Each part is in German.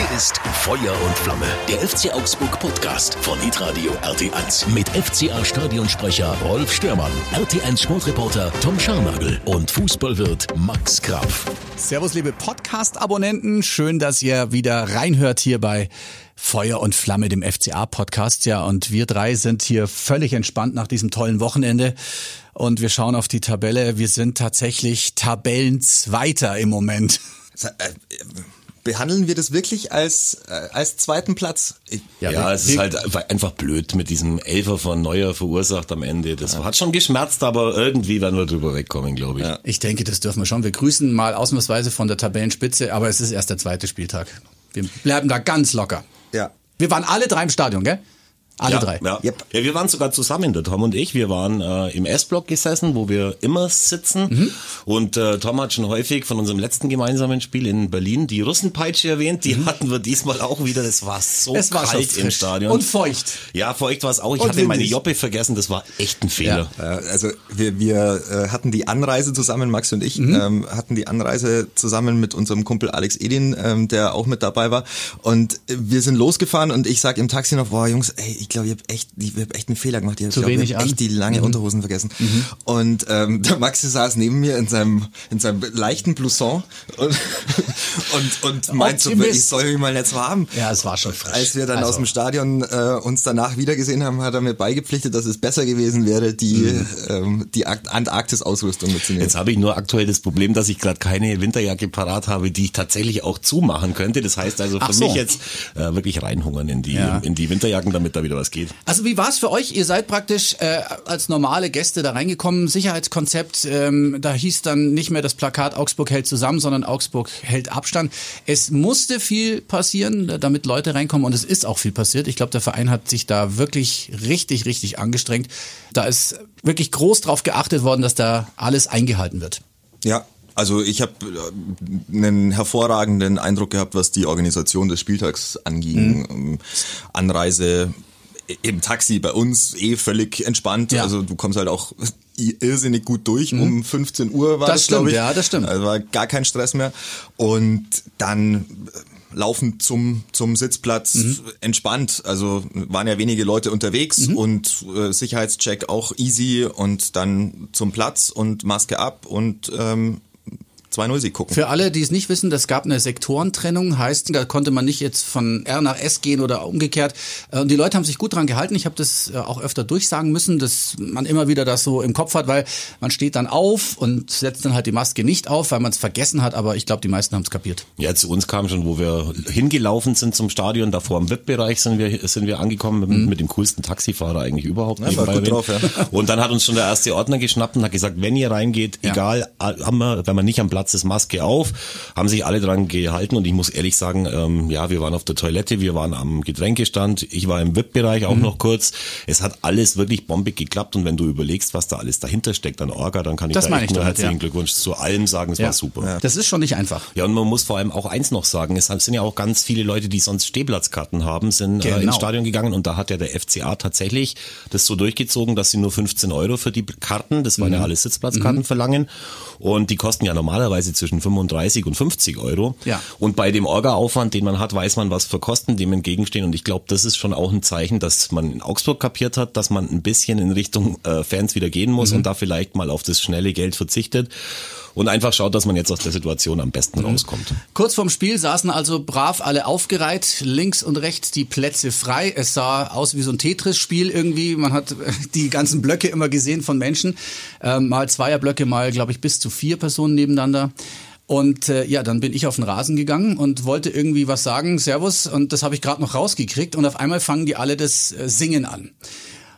Hier ist Feuer und Flamme, der FC Augsburg Podcast von Hitradio RT1 mit FCA Stadionsprecher Rolf Störmann, RT1 Sportreporter Tom Scharnagel und Fußballwirt Max Graf. Servus, liebe Podcast-Abonnenten. Schön, dass ihr wieder reinhört hier bei Feuer und Flamme, dem FCA-Podcast. Ja, und wir drei sind hier völlig entspannt nach diesem tollen Wochenende. Und wir schauen auf die Tabelle. Wir sind tatsächlich Tabellenzweiter im Moment. Behandeln wir das wirklich als, äh, als zweiten Platz? Ich, ja, ja es ist halt einfach blöd mit diesem Elfer von Neuer verursacht am Ende. Das ja. hat schon geschmerzt, aber irgendwie werden wir drüber wegkommen, glaube ich. Ja. Ich denke, das dürfen wir schon. Wir grüßen mal ausnahmsweise von der Tabellenspitze, aber es ist erst der zweite Spieltag. Wir bleiben da ganz locker. Ja. Wir waren alle drei im Stadion, gell? Alle ja, drei. Ja. Yep. ja, wir waren sogar zusammen, der Tom und ich. Wir waren äh, im S-Block gesessen, wo wir immer sitzen. Mhm. Und äh, Tom hat schon häufig von unserem letzten gemeinsamen Spiel in Berlin die Russenpeitsche erwähnt. Die mhm. hatten wir diesmal auch wieder. Das war so es war kalt im Stadion. Und feucht. Ja, feucht war es auch. Ich und hatte windig. meine Joppe vergessen. Das war echt ein Fehler. Ja. Also wir, wir äh, hatten die Anreise zusammen, Max und ich, mhm. ähm, hatten die Anreise zusammen mit unserem Kumpel Alex Edin, ähm, der auch mit dabei war. Und wir sind losgefahren und ich sag im Taxi noch, boah Jungs, ey, ich glaube, ich habe echt, ich hab echt einen Fehler gemacht. Ich Zu glaub, wenig ich echt die lange mhm. Unterhosen vergessen. Mhm. Und ähm, der Maxi saß neben mir in seinem, in seinem leichten Blouson und, und, und meinte so, ich soll mich mal jetzt haben. Ja, es war schon frisch. Als wir dann also. aus dem Stadion äh, uns danach wiedergesehen haben, hat er mir beigepflichtet, dass es besser gewesen wäre, die, mhm. ähm, die Antarktis-Ausrüstung mitzunehmen. Jetzt habe ich nur aktuell das Problem, dass ich gerade keine Winterjacke parat habe, die ich tatsächlich auch zumachen könnte. Das heißt also für so. mich jetzt äh, wirklich reinhungern in die, ja. in die Winterjacken, damit da wieder was geht. Also wie war es für euch? Ihr seid praktisch äh, als normale Gäste da reingekommen. Sicherheitskonzept, ähm, da hieß dann nicht mehr das Plakat Augsburg hält zusammen, sondern Augsburg hält Abstand. Es musste viel passieren, damit Leute reinkommen und es ist auch viel passiert. Ich glaube, der Verein hat sich da wirklich richtig, richtig angestrengt. Da ist wirklich groß drauf geachtet worden, dass da alles eingehalten wird. Ja, also ich habe äh, einen hervorragenden Eindruck gehabt, was die Organisation des Spieltags anging. Mhm. Anreise im Taxi bei uns eh völlig entspannt. Ja. Also du kommst halt auch irrsinnig gut durch. Mhm. Um 15 Uhr war das, das glaube ich. Ja, das stimmt. Also war gar kein Stress mehr. Und dann laufen zum, zum Sitzplatz mhm. entspannt. Also waren ja wenige Leute unterwegs mhm. und äh, Sicherheitscheck auch easy und dann zum Platz und Maske ab und ähm, 2-0 Sieg gucken. Für alle, die es nicht wissen, das gab eine Sektorentrennung, heißt, da konnte man nicht jetzt von R nach S gehen oder umgekehrt. Äh, und die Leute haben sich gut dran gehalten. Ich habe das äh, auch öfter durchsagen müssen, dass man immer wieder das so im Kopf hat, weil man steht dann auf und setzt dann halt die Maske nicht auf, weil man es vergessen hat. Aber ich glaube, die meisten haben es kapiert. Ja, zu uns kam schon, wo wir hingelaufen sind zum Stadion, davor im VIP-Bereich sind wir, sind wir angekommen mit, mhm. mit dem coolsten Taxifahrer eigentlich überhaupt. Ja, war gut drauf, ja. Und dann hat uns schon der erste Ordner geschnappt und hat gesagt, wenn ihr reingeht, ja. egal, haben wir, wenn man nicht am Platz Platz ist Maske auf, haben sich alle dran gehalten und ich muss ehrlich sagen, ähm, ja, wir waren auf der Toilette, wir waren am Getränkestand, ich war im VIP-Bereich auch mhm. noch kurz. Es hat alles wirklich bombig geklappt und wenn du überlegst, was da alles dahinter steckt an Orga, dann kann ich das da echt nur herzlichen ja. Glückwunsch zu allem sagen, es ja. war super. Ja. Das ist schon nicht einfach. Ja, und man muss vor allem auch eins noch sagen, es sind ja auch ganz viele Leute, die sonst Stehplatzkarten haben, sind genau. äh, ins genau. Stadion gegangen und da hat ja der FCA tatsächlich das so durchgezogen, dass sie nur 15 Euro für die Karten, das waren mhm. ja alle Sitzplatzkarten, mhm. verlangen und die kosten ja normalerweise zwischen 35 und 50 Euro. Ja. Und bei dem Orga-Aufwand, den man hat, weiß man, was für Kosten dem entgegenstehen. Und ich glaube, das ist schon auch ein Zeichen, dass man in Augsburg kapiert hat, dass man ein bisschen in Richtung äh, Fans wieder gehen muss mhm. und da vielleicht mal auf das schnelle Geld verzichtet und einfach schaut, dass man jetzt aus der Situation am besten mhm. rauskommt. Kurz vorm Spiel saßen also brav alle aufgereiht, links und rechts die Plätze frei. Es sah aus wie so ein Tetris-Spiel irgendwie. Man hat die ganzen Blöcke immer gesehen von Menschen. Ähm, mal Zweierblöcke, mal, glaube ich, bis zu vier Personen nebeneinander. Und äh, ja, dann bin ich auf den Rasen gegangen und wollte irgendwie was sagen, Servus, und das habe ich gerade noch rausgekriegt und auf einmal fangen die alle das äh, Singen an.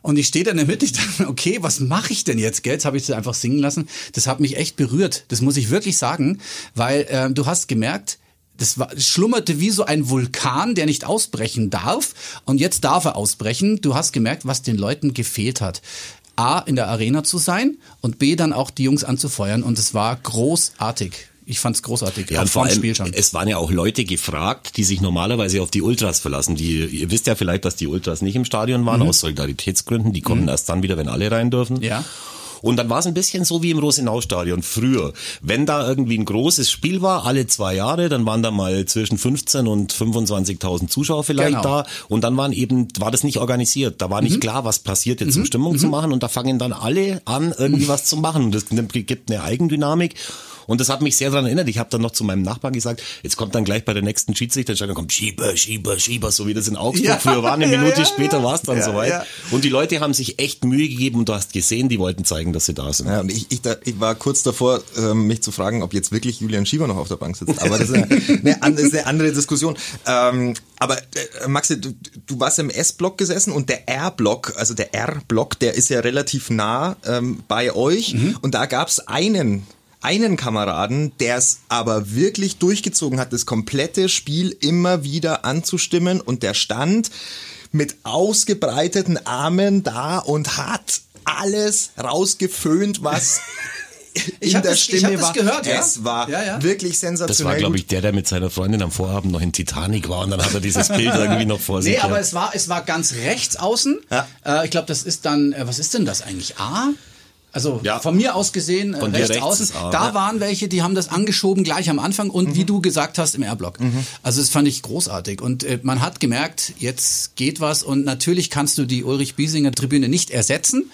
Und ich stehe dann in der Mitte, ich dachte, okay, was mache ich denn jetzt? Gell? Jetzt habe ich das einfach singen lassen. Das hat mich echt berührt. Das muss ich wirklich sagen, weil äh, du hast gemerkt, das, war, das schlummerte wie so ein Vulkan, der nicht ausbrechen darf. Und jetzt darf er ausbrechen. Du hast gemerkt, was den Leuten gefehlt hat. A, in der Arena zu sein und B, dann auch die Jungs anzufeuern. Und es war großartig ich fand es großartig. Ja, vor allem, Spiel schon. es waren ja auch Leute gefragt, die sich normalerweise auf die Ultras verlassen. Die, ihr wisst ja vielleicht, dass die Ultras nicht im Stadion waren, mhm. aus Solidaritätsgründen. Die kommen mhm. erst dann wieder, wenn alle rein dürfen. Ja. Und dann war es ein bisschen so wie im Rosenau-Stadion früher. Wenn da irgendwie ein großes Spiel war, alle zwei Jahre, dann waren da mal zwischen 15 und 25.000 Zuschauer vielleicht genau. da. Und dann waren eben, war das nicht organisiert. Da war nicht mhm. klar, was passiert jetzt, um mhm. Stimmung mhm. zu machen. Und da fangen dann alle an, irgendwie was zu machen. Und das gibt eine Eigendynamik. Und das hat mich sehr daran erinnert. Ich habe dann noch zu meinem Nachbarn gesagt, jetzt kommt dann gleich bei der nächsten Schiedsrichterentscheidung, kommt Schieber, Schieber, Schieber, so wie das in Augsburg ja, früher war. Eine ja, Minute ja, später war es dann soweit. Und die Leute haben sich echt Mühe gegeben und du hast gesehen, die wollten zeigen, dass sie da sind. Ja, und ich, ich, da, ich war kurz davor, ähm, mich zu fragen, ob jetzt wirklich Julian Schieber noch auf der Bank sitzt. Aber das ist eine, eine, ist eine andere Diskussion. Ähm, aber äh, Maxi, du, du warst im S-Block gesessen und der R-Block, also der R-Block, der ist ja relativ nah ähm, bei euch. Mhm. Und da gab es einen einen Kameraden, der es aber wirklich durchgezogen hat, das komplette Spiel immer wieder anzustimmen und der stand mit ausgebreiteten Armen da und hat alles rausgeföhnt, was ich in der das, Stimme war. Gehört, ja? Es war ja, ja. wirklich sensationell. Das war, glaube ich, der, der mit seiner Freundin am Vorabend noch in Titanic war und dann hat er dieses Bild irgendwie noch vor sich. Nee, aber es war, es war ganz rechts außen. Ja. Äh, ich glaube, das ist dann, äh, was ist denn das eigentlich? A? Also ja. von mir aus gesehen, von rechts, rechts außen, auch, da ja. waren welche, die haben das angeschoben gleich am Anfang und mhm. wie du gesagt hast, im Airblock. Mhm. Also das fand ich großartig. Und äh, man hat gemerkt, jetzt geht was und natürlich kannst du die Ulrich Biesinger Tribüne nicht ersetzen,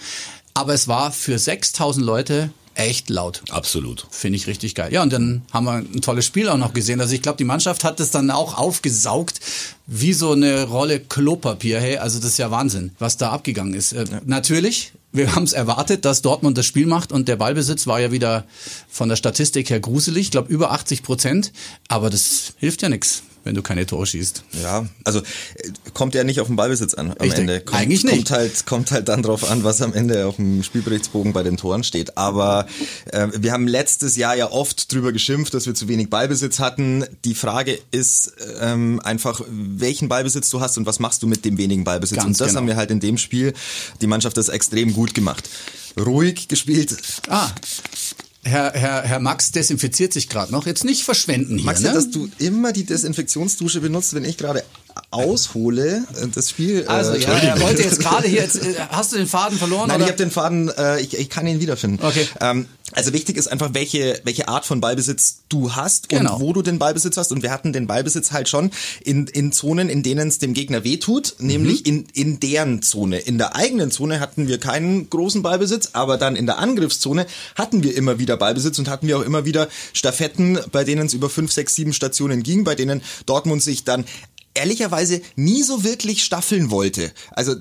aber es war für 6000 Leute echt laut. Absolut. Finde ich richtig geil. Ja, und dann haben wir ein tolles Spiel auch noch gesehen. Also ich glaube, die Mannschaft hat es dann auch aufgesaugt, wie so eine Rolle Klopapier. Hey, also das ist ja Wahnsinn, was da abgegangen ist. Äh, ja. Natürlich, wir haben es erwartet, dass Dortmund das Spiel macht und der Ballbesitz war ja wieder von der Statistik her gruselig. Ich glaube über 80 Prozent, aber das hilft ja nichts wenn du keine Tore schießt. Ja, also äh, kommt ja nicht auf den Ballbesitz an am Richtig. Ende. Kommt, Eigentlich nicht. Kommt halt, kommt halt dann drauf an, was am Ende auf dem Spielberichtsbogen bei den Toren steht. Aber äh, wir haben letztes Jahr ja oft drüber geschimpft, dass wir zu wenig Ballbesitz hatten. Die Frage ist ähm, einfach, welchen Ballbesitz du hast und was machst du mit dem wenigen Ballbesitz. Ganz und das genau. haben wir halt in dem Spiel, die Mannschaft das extrem gut gemacht. Ruhig gespielt. Ah. Herr, Herr, Herr Max desinfiziert sich gerade noch. Jetzt nicht verschwenden hier. Max, ne? dass du immer die Desinfektionsdusche benutzt, wenn ich gerade aushole, äh, das Spiel. Äh, also äh, ja, er wollte jetzt gerade hier. Jetzt, äh, hast du den Faden verloren? Nein, oder? ich habe den Faden. Äh, ich, ich kann ihn wiederfinden. Okay. Ähm, also wichtig ist einfach, welche, welche Art von Ballbesitz du hast genau. und wo du den Ballbesitz hast. Und wir hatten den Ballbesitz halt schon in, in Zonen, in denen es dem Gegner wehtut, nämlich mhm. in, in deren Zone. In der eigenen Zone hatten wir keinen großen Ballbesitz, aber dann in der Angriffszone hatten wir immer wieder Ballbesitz und hatten wir auch immer wieder Staffetten, bei denen es über fünf, sechs, sieben Stationen ging, bei denen Dortmund sich dann ehrlicherweise nie so wirklich staffeln wollte. Also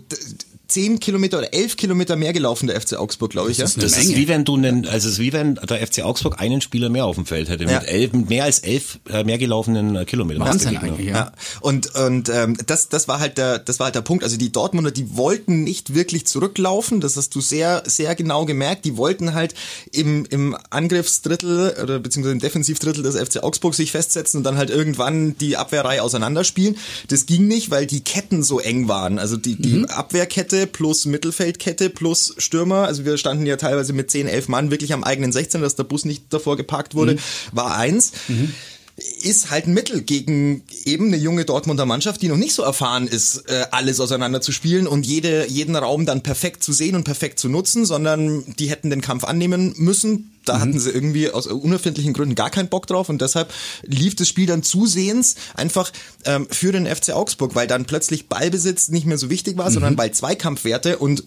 zehn Kilometer oder elf Kilometer mehr gelaufen, der FC Augsburg, glaube ich. Das, ja? das ist wie wenn du einen, also es ist wie wenn der FC Augsburg einen Spieler mehr auf dem Feld hätte, ja. mit, elf, mit mehr als elf äh, mehr gelaufenen äh, Kilometern. Wahnsinn eigentlich, ja. ja. Und, und ähm, das, das war halt der, das war halt der Punkt. Also die Dortmunder, die wollten nicht wirklich zurücklaufen, das hast du sehr, sehr genau gemerkt. Die wollten halt im, im Angriffsdrittel oder beziehungsweise im Defensivdrittel des FC Augsburg sich festsetzen und dann halt irgendwann die Abwehrreihe auseinanderspielen. Das ging nicht, weil die Ketten so eng waren. Also die, die mhm. Abwehrkette Kette plus Mittelfeldkette plus Stürmer. Also wir standen ja teilweise mit 10, 11 Mann wirklich am eigenen 16, dass der Bus nicht davor geparkt wurde, mhm. war eins. Mhm ist halt ein Mittel gegen eben eine junge Dortmunder Mannschaft, die noch nicht so erfahren ist, äh, alles auseinander zu spielen und jede, jeden Raum dann perfekt zu sehen und perfekt zu nutzen, sondern die hätten den Kampf annehmen müssen. Da mhm. hatten sie irgendwie aus unerfindlichen Gründen gar keinen Bock drauf und deshalb lief das Spiel dann zusehends einfach ähm, für den FC Augsburg, weil dann plötzlich Ballbesitz nicht mehr so wichtig war, mhm. sondern weil Zweikampfwerte und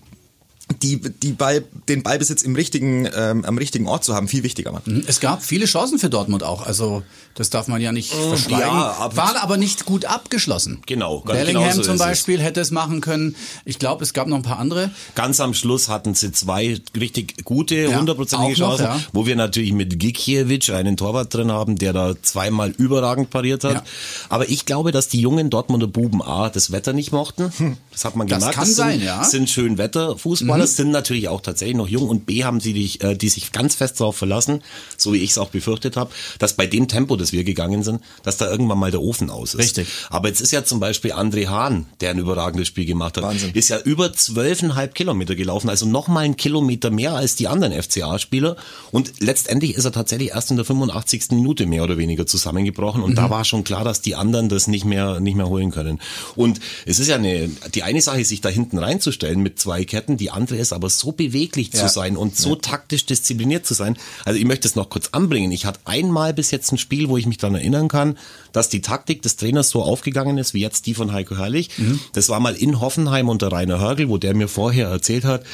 die, die Ball, den Ballbesitz im richtigen, ähm, am richtigen Ort zu haben, viel wichtiger. Mhm. Es gab viele Chancen für Dortmund auch. Also das darf man ja nicht mm, verschweigen. Ja, aber Waren aber nicht gut abgeschlossen. Genau. Ganz Bellingham genau so zum Beispiel es. hätte es machen können. Ich glaube, es gab noch ein paar andere. Ganz am Schluss hatten sie zwei richtig gute, hundertprozentige ja, Chancen, ja. wo wir natürlich mit Gikiewicz einen Torwart drin haben, der da zweimal überragend pariert hat. Ja. Aber ich glaube, dass die jungen Dortmunder Buben A das Wetter nicht mochten. Hm. Das hat man gemerkt. Das kann das sein, sind, ja. Sind schön Wetterfußballer. Mhm. Sind natürlich auch tatsächlich noch jung und B haben sie dich, äh, die sich ganz fest darauf verlassen, so wie ich es auch befürchtet habe, dass bei dem Tempo, das wir gegangen sind, dass da irgendwann mal der Ofen aus ist. Richtig. Aber jetzt ist ja zum Beispiel André Hahn, der ein überragendes Spiel gemacht hat, Wahnsinn. ist ja über zwölfeinhalb Kilometer gelaufen, also noch mal einen Kilometer mehr als die anderen FCA-Spieler und letztendlich ist er tatsächlich erst in der 85. Minute mehr oder weniger zusammengebrochen und mhm. da war schon klar, dass die anderen das nicht mehr, nicht mehr holen können. Und es ist ja eine, die eine Sache, sich da hinten reinzustellen mit zwei Ketten, die andere ist aber so beweglich ja. zu sein und so ja. taktisch diszipliniert zu sein. Also ich möchte es noch kurz anbringen. Ich hatte einmal bis jetzt ein Spiel, wo ich mich daran erinnern kann, dass die Taktik des Trainers so aufgegangen ist, wie jetzt die von Heiko Herrlich. Mhm. Das war mal in Hoffenheim unter Rainer Hörgel, wo der mir vorher erzählt hat,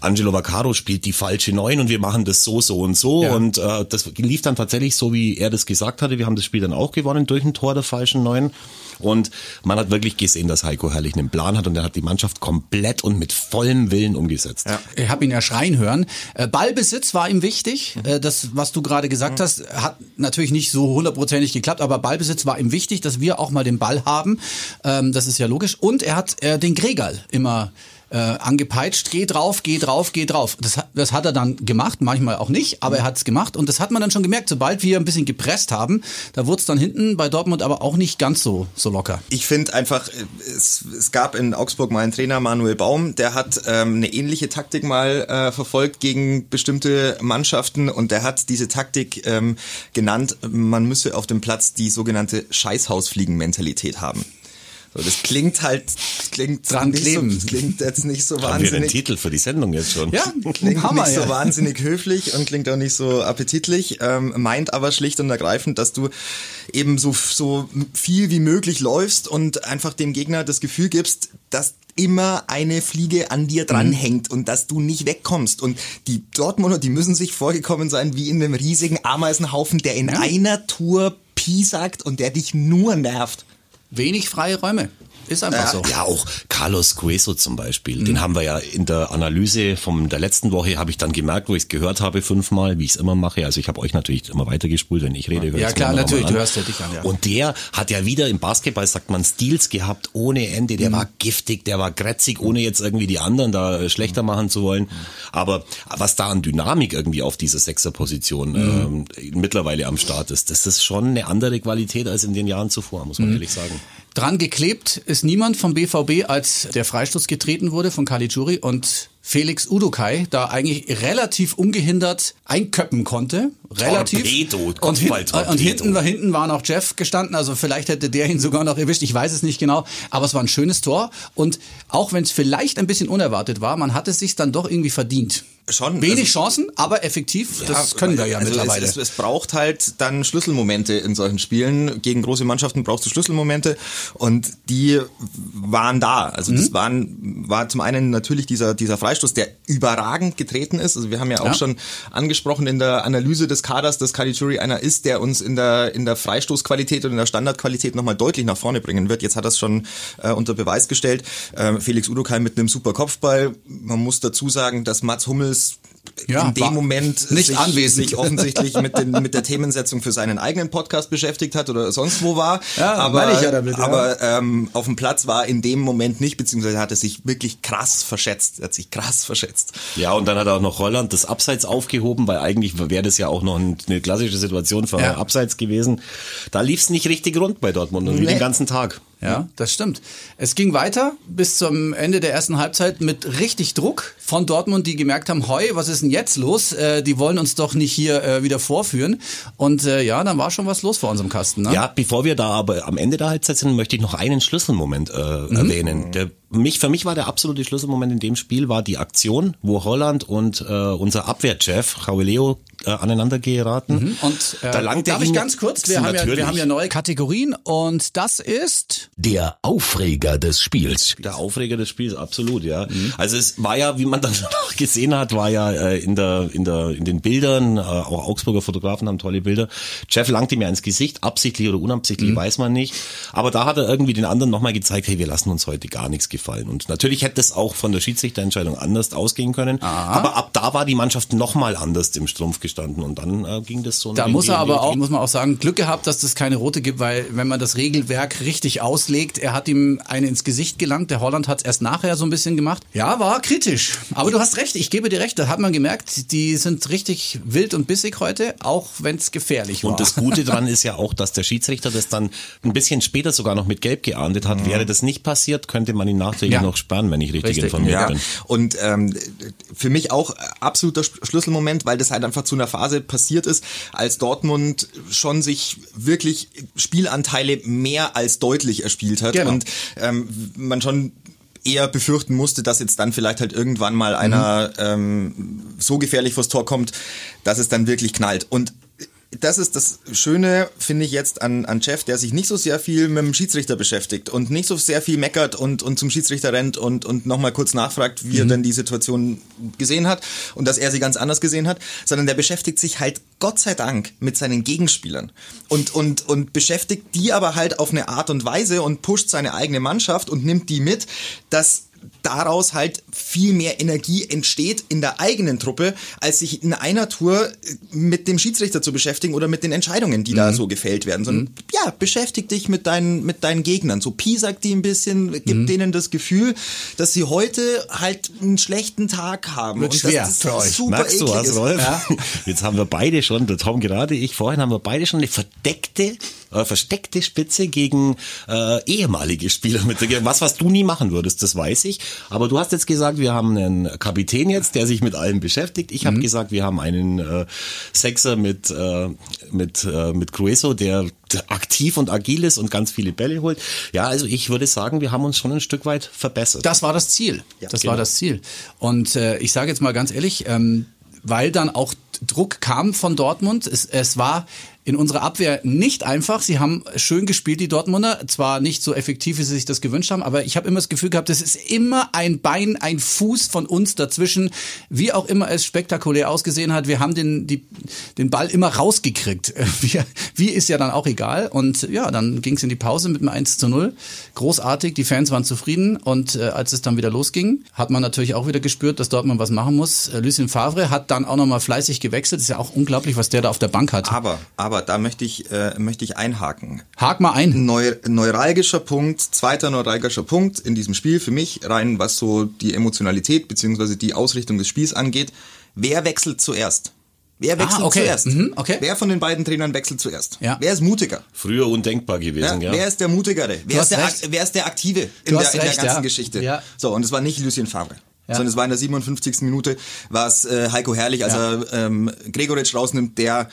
Angelo Vaccaro spielt die falsche Neun und wir machen das so, so und so. Ja. Und äh, das lief dann tatsächlich so, wie er das gesagt hatte. Wir haben das Spiel dann auch gewonnen durch ein Tor der falschen Neun. Und man hat wirklich gesehen, dass Heiko Herrlich einen Plan hat und er hat die Mannschaft komplett und mit vollem Willen umgesetzt. Ja. Ich habe ihn ja schreien hören. Äh, Ballbesitz war ihm wichtig. Mhm. Das, was du gerade gesagt mhm. hast, hat natürlich nicht so hundertprozentig geklappt, aber Ballbesitz war ihm wichtig, dass wir auch mal den Ball haben. Ähm, das ist ja logisch. Und er hat äh, den Gregal immer äh, angepeitscht, geh drauf, geh drauf, geh drauf. Das, das hat er dann gemacht, manchmal auch nicht, aber er hat es gemacht und das hat man dann schon gemerkt, sobald wir ein bisschen gepresst haben, da wurde es dann hinten bei Dortmund aber auch nicht ganz so, so locker. Ich finde einfach, es, es gab in Augsburg mal einen Trainer, Manuel Baum, der hat ähm, eine ähnliche Taktik mal äh, verfolgt gegen bestimmte Mannschaften und der hat diese Taktik ähm, genannt, man müsse auf dem Platz die sogenannte Scheißhausfliegen-Mentalität haben. So, das klingt halt, klingt dran kleben. So, klingt jetzt nicht so wahnsinnig. Haben wir den Titel für die Sendung jetzt schon? Ja, klingt Hammer, nicht so wahnsinnig höflich und klingt auch nicht so appetitlich, ähm, meint aber schlicht und ergreifend, dass du eben so, so viel wie möglich läufst und einfach dem Gegner das Gefühl gibst, dass immer eine Fliege an dir dranhängt mhm. und dass du nicht wegkommst. Und die Dortmunder, die müssen sich vorgekommen sein wie in einem riesigen Ameisenhaufen, der in einer Tour Pi sagt und der dich nur nervt wenig freie Räume. Ist einfach ja, so. Ja, auch Carlos Cueso zum Beispiel. Mhm. Den haben wir ja in der Analyse von der letzten Woche, habe ich dann gemerkt, wo ich es gehört habe, fünfmal, wie ich es immer mache. Also ich habe euch natürlich immer weitergespult, wenn ich rede. Ja, klar, natürlich, du hörst ja dich an. Ja. Und der hat ja wieder im Basketball, sagt man, Steals gehabt ohne Ende. Der mhm. war giftig, der war grätzig, ohne jetzt irgendwie die anderen da schlechter machen zu wollen. Aber was da an Dynamik irgendwie auf dieser Sechserposition mhm. ähm, mittlerweile am Start ist, das ist schon eine andere Qualität als in den Jahren zuvor, muss man mhm. ehrlich sagen. Dran geklebt ist niemand vom BVB, als der Freistoß getreten wurde von Caligiuri und Felix Udukai da eigentlich relativ ungehindert einköppen konnte. Relativ. Torpedo, und, hin, und hinten, hinten war noch Jeff gestanden, also vielleicht hätte der ihn sogar noch erwischt, ich weiß es nicht genau, aber es war ein schönes Tor und auch wenn es vielleicht ein bisschen unerwartet war, man hat es sich dann doch irgendwie verdient. Schon. Wenig also, Chancen, aber effektiv, das können wir ja also mittlerweile. Es, es, es, braucht halt dann Schlüsselmomente in solchen Spielen. Gegen große Mannschaften brauchst du Schlüsselmomente und die waren da. Also das mhm. waren, war zum einen natürlich dieser, dieser Freistoß, der überragend getreten ist. Also wir haben ja auch ja. schon angesprochen in der Analyse des Kaders, dass Caligiuri einer ist, der uns in der, in der Freistoßqualität und in der Standardqualität nochmal deutlich nach vorne bringen wird. Jetzt hat es schon äh, unter Beweis gestellt. Ähm, Felix Udokai mit einem super Kopfball. Man muss dazu sagen, dass Mats Hummels ja, in dem Moment nicht sich, anwesend. sich offensichtlich mit, den, mit der Themensetzung für seinen eigenen Podcast beschäftigt hat oder sonst wo war. Ja, aber ich ja damit, ja. aber ähm, auf dem Platz war in dem Moment nicht, beziehungsweise hat er sich wirklich krass verschätzt. Er hat sich krass verschätzt. Ja, und dann hat er auch noch Holland das Abseits aufgehoben, weil eigentlich wäre das ja auch noch eine klassische Situation für ja. Abseits gewesen. Da lief es nicht richtig rund bei Dortmund und nee. den ganzen Tag. Ja, das stimmt. Es ging weiter bis zum Ende der ersten Halbzeit mit richtig Druck von Dortmund, die gemerkt haben, heu, was ist denn jetzt los? Äh, die wollen uns doch nicht hier äh, wieder vorführen. Und äh, ja, dann war schon was los vor unserem Kasten. Ne? Ja, bevor wir da aber am Ende der Halbzeit sind, möchte ich noch einen Schlüsselmoment äh, mhm. erwähnen. Der mich, für mich war der absolute Schlüsselmoment in dem Spiel war die Aktion, wo Holland und äh, unser Abwehrchef, Rauleo, äh, aneinander geraten. Mhm. Und äh, da langt darf ich ganz kurz, wir haben, ja, wir haben ja neue Kategorien und das ist der Aufreger des Spiels. Der Aufreger des Spiels, absolut, ja. Mhm. Also es war ja, wie man dann gesehen hat, war ja äh, in der in der in den Bildern, äh, auch Augsburger Fotografen haben tolle Bilder. Jeff langt ihm ja ins Gesicht, absichtlich oder unabsichtlich, mhm. weiß man nicht. Aber da hat er irgendwie den anderen nochmal gezeigt, hey, wir lassen uns heute gar nichts gefallen. Und natürlich hätte es auch von der Schiedsrichterentscheidung anders ausgehen können. Aha. Aber ab da war die Mannschaft nochmal anders im Strumpf gestanden und dann äh, ging das so. Da muss er aber auch, muss man auch sagen, Glück gehabt, dass das keine rote gibt, weil wenn man das Regelwerk richtig auslegt, er hat ihm eine ins Gesicht gelangt. Der Holland hat es erst nachher so ein bisschen gemacht. Ja, war kritisch. Aber du hast recht, ich gebe dir recht, da hat man gemerkt, die sind richtig wild und bissig heute, auch wenn es gefährlich war. Und das Gute daran ist ja auch, dass der Schiedsrichter das dann ein bisschen später sogar noch mit Gelb geahndet hat. Mhm. Wäre das nicht passiert, könnte man ihn nachträglich ja. noch sperren, wenn ich richtig, richtig. informiert ja. bin. Und ähm, für mich auch absoluter Schlüsselmoment, weil das halt einfach zu einer Phase passiert ist, als Dortmund schon sich wirklich Spielanteile mehr als deutlich erspielt hat genau. und ähm, man schon eher befürchten musste, dass jetzt dann vielleicht halt irgendwann mal einer mhm. ähm, so gefährlich vors Tor kommt, dass es dann wirklich knallt. Und das ist das Schöne, finde ich jetzt an, an Jeff, der sich nicht so sehr viel mit dem Schiedsrichter beschäftigt und nicht so sehr viel meckert und, und zum Schiedsrichter rennt und, und nochmal kurz nachfragt, wie mhm. er denn die Situation gesehen hat und dass er sie ganz anders gesehen hat, sondern der beschäftigt sich halt Gott sei Dank mit seinen Gegenspielern und, und, und beschäftigt die aber halt auf eine Art und Weise und pusht seine eigene Mannschaft und nimmt die mit, dass daraus halt viel mehr Energie entsteht in der eigenen Truppe, als sich in einer Tour mit dem Schiedsrichter zu beschäftigen oder mit den Entscheidungen, die mhm. da so gefällt werden, sondern mhm. ja, beschäftig dich mit deinen, mit deinen Gegnern. So piesack die ein bisschen, gib mhm. denen das Gefühl, dass sie heute halt einen schlechten Tag haben. Wird und schwer das, das für euch. Super Merkst du was, Rolf? Ja? Jetzt haben wir beide schon, der Tom gerade, ich vorhin, haben wir beide schon eine verdeckte äh, versteckte Spitze gegen äh, ehemalige Spieler mit was was du nie machen würdest, das weiß ich. Aber du hast jetzt gesagt, wir haben einen Kapitän jetzt, der sich mit allem beschäftigt. Ich habe mhm. gesagt, wir haben einen äh, Sechser mit äh, mit äh, mit Crueso, der aktiv und agil ist und ganz viele Bälle holt. Ja, also ich würde sagen, wir haben uns schon ein Stück weit verbessert. Das war das Ziel. Ja, das genau. war das Ziel. Und äh, ich sage jetzt mal ganz ehrlich, ähm, weil dann auch Druck kam von Dortmund. Es, es war in unserer Abwehr nicht einfach. Sie haben schön gespielt, die Dortmunder. Zwar nicht so effektiv, wie sie sich das gewünscht haben, aber ich habe immer das Gefühl gehabt, es ist immer ein Bein, ein Fuß von uns dazwischen. Wie auch immer es spektakulär ausgesehen hat, wir haben den, die, den Ball immer rausgekriegt. Wie, wie ist ja dann auch egal. Und ja, dann ging es in die Pause mit einem 1 zu 0. Großartig, die Fans waren zufrieden. Und äh, als es dann wieder losging, hat man natürlich auch wieder gespürt, dass Dortmund was machen muss. Äh, Lucien Favre hat dann auch nochmal fleißig gewechselt. Ist ja auch unglaublich, was der da auf der Bank hat. Aber, aber aber da möchte ich, äh, möchte ich einhaken. Hak mal ein. Neu, neuralgischer Punkt, zweiter neuralgischer Punkt in diesem Spiel für mich, rein was so die Emotionalität beziehungsweise die Ausrichtung des Spiels angeht. Wer wechselt zuerst? Wer ah, wechselt ah, okay. zuerst? Mhm, okay. Wer von den beiden Trainern wechselt zuerst? Ja. Wer ist mutiger? Früher undenkbar gewesen, ja. ja. Wer ist der mutigere? Wer ist der, wer ist der Aktive in, der, in recht, der, ganzen ja. Geschichte? Ja. So, und es war nicht Lucien Favre. Ja. Sondern es war in der 57. Minute, war es äh, Heiko Herrlich, als ja. er ähm, Gregoritsch rausnimmt, der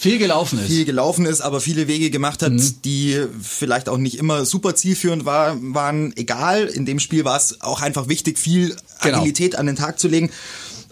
viel gelaufen ist. Viel gelaufen ist, aber viele Wege gemacht hat, mhm. die vielleicht auch nicht immer super zielführend war, waren egal. In dem Spiel war es auch einfach wichtig, viel genau. Agilität an den Tag zu legen.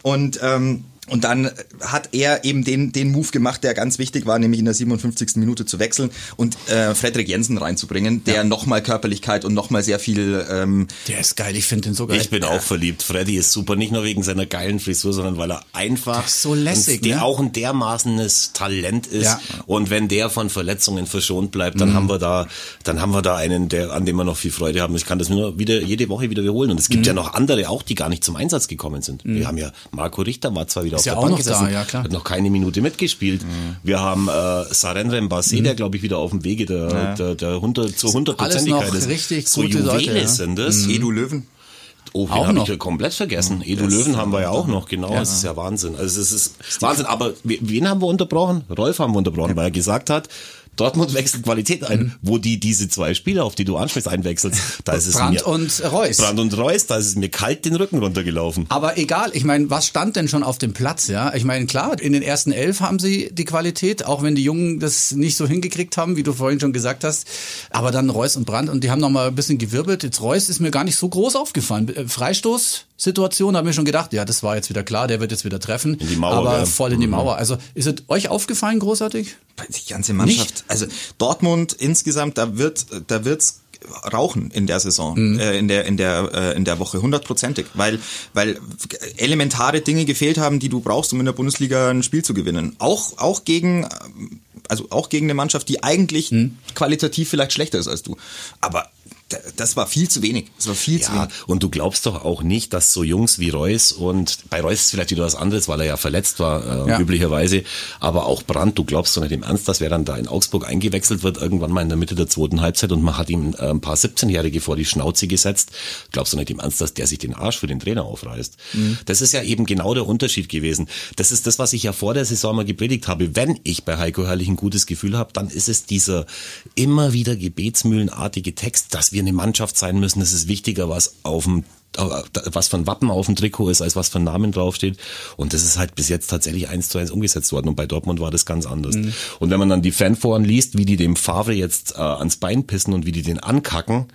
Und ähm, und dann hat er eben den, den Move gemacht, der ganz wichtig war, nämlich in der 57. Minute zu wechseln und äh, Frederik Jensen reinzubringen, der ja. nochmal Körperlichkeit und nochmal sehr viel... Ähm, der ist geil, ich finde den so geil. Ich bin auch verliebt. Freddy ist super, nicht nur wegen seiner geilen Frisur, sondern weil er einfach... so lässig, Der ne? auch ein dermaßenes Talent ist. Ja. Und wenn der von Verletzungen verschont bleibt, dann mhm. haben wir da dann haben wir da einen, der, an dem wir noch viel Freude haben. Ich kann das nur wieder jede Woche wieder wiederholen. Und es gibt mhm. ja noch andere auch, die gar nicht zum Einsatz gekommen sind. Mhm. Wir haben ja, Marco Richter war zwar wieder ist auf ja der Bank gesessen, da, ja, klar. hat noch keine Minute mitgespielt. Mhm. Wir haben äh, Sarenrem Basse, mhm. der glaube ich wieder auf dem Wege der, ja. der, der 100, zur Hundertprozentigkeit ist. Richtig so Juwele Leute, ja. sind das. Mhm. Edu Löwen. Oh, den habe ich ja komplett vergessen. Mhm. Edu das Löwen haben wir ja auch noch, genau. Ja. Das ist ja Wahnsinn. Also es ist Wahnsinn. Aber wen haben wir unterbrochen? Rolf haben wir unterbrochen, ja. weil er gesagt hat, Dortmund wechselt Qualität ein, mhm. wo die diese zwei Spieler, auf die du ansprichst, einwechselst. Da ist es Brand mir, und Reus. Brand und Reus, da ist es mir kalt den Rücken runtergelaufen. Aber egal, ich meine, was stand denn schon auf dem Platz, ja? Ich meine, klar, in den ersten elf haben sie die Qualität, auch wenn die Jungen das nicht so hingekriegt haben, wie du vorhin schon gesagt hast. Aber dann Reus und Brand und die haben noch mal ein bisschen gewirbelt. Jetzt Reus ist mir gar nicht so groß aufgefallen. Äh, Freistoß, Situation, habe mir schon gedacht, ja, das war jetzt wieder klar, der wird jetzt wieder treffen. In die Mauer. Aber ja. voll in die mhm. Mauer. Also ist es euch aufgefallen großartig? Die ganze Mannschaft. Nicht? Also Dortmund insgesamt, da wird, da wird's rauchen in der Saison, mhm. äh, in der in der äh, in der Woche hundertprozentig, weil weil elementare Dinge gefehlt haben, die du brauchst, um in der Bundesliga ein Spiel zu gewinnen. Auch auch gegen also auch gegen eine Mannschaft, die eigentlich mhm. qualitativ vielleicht schlechter ist als du, aber das war viel zu wenig. Das war viel ja, zu wenig. Und du glaubst doch auch nicht, dass so Jungs wie Reus und bei Reus ist vielleicht wieder was anderes, weil er ja verletzt war, äh, ja. üblicherweise. Aber auch Brandt, du glaubst doch nicht im Ernst, dass wer dann da in Augsburg eingewechselt wird, irgendwann mal in der Mitte der zweiten Halbzeit und man hat ihm äh, ein paar 17-Jährige vor die Schnauze gesetzt. Glaubst du nicht im Ernst, dass der sich den Arsch für den Trainer aufreißt? Mhm. Das ist ja eben genau der Unterschied gewesen. Das ist das, was ich ja vor der Saison mal gepredigt habe. Wenn ich bei Heiko Herrlich ein gutes Gefühl habe, dann ist es dieser immer wieder gebetsmühlenartige Text, dass wir wir eine Mannschaft sein müssen. Es ist wichtiger, was auf dem was von Wappen auf dem Trikot ist, als was von Namen draufsteht. Und das ist halt bis jetzt tatsächlich eins zu eins umgesetzt worden. Und bei Dortmund war das ganz anders. Mhm. Und wenn man dann die Fanforen liest, wie die dem Favre jetzt äh, ans Bein pissen und wie die den ankacken,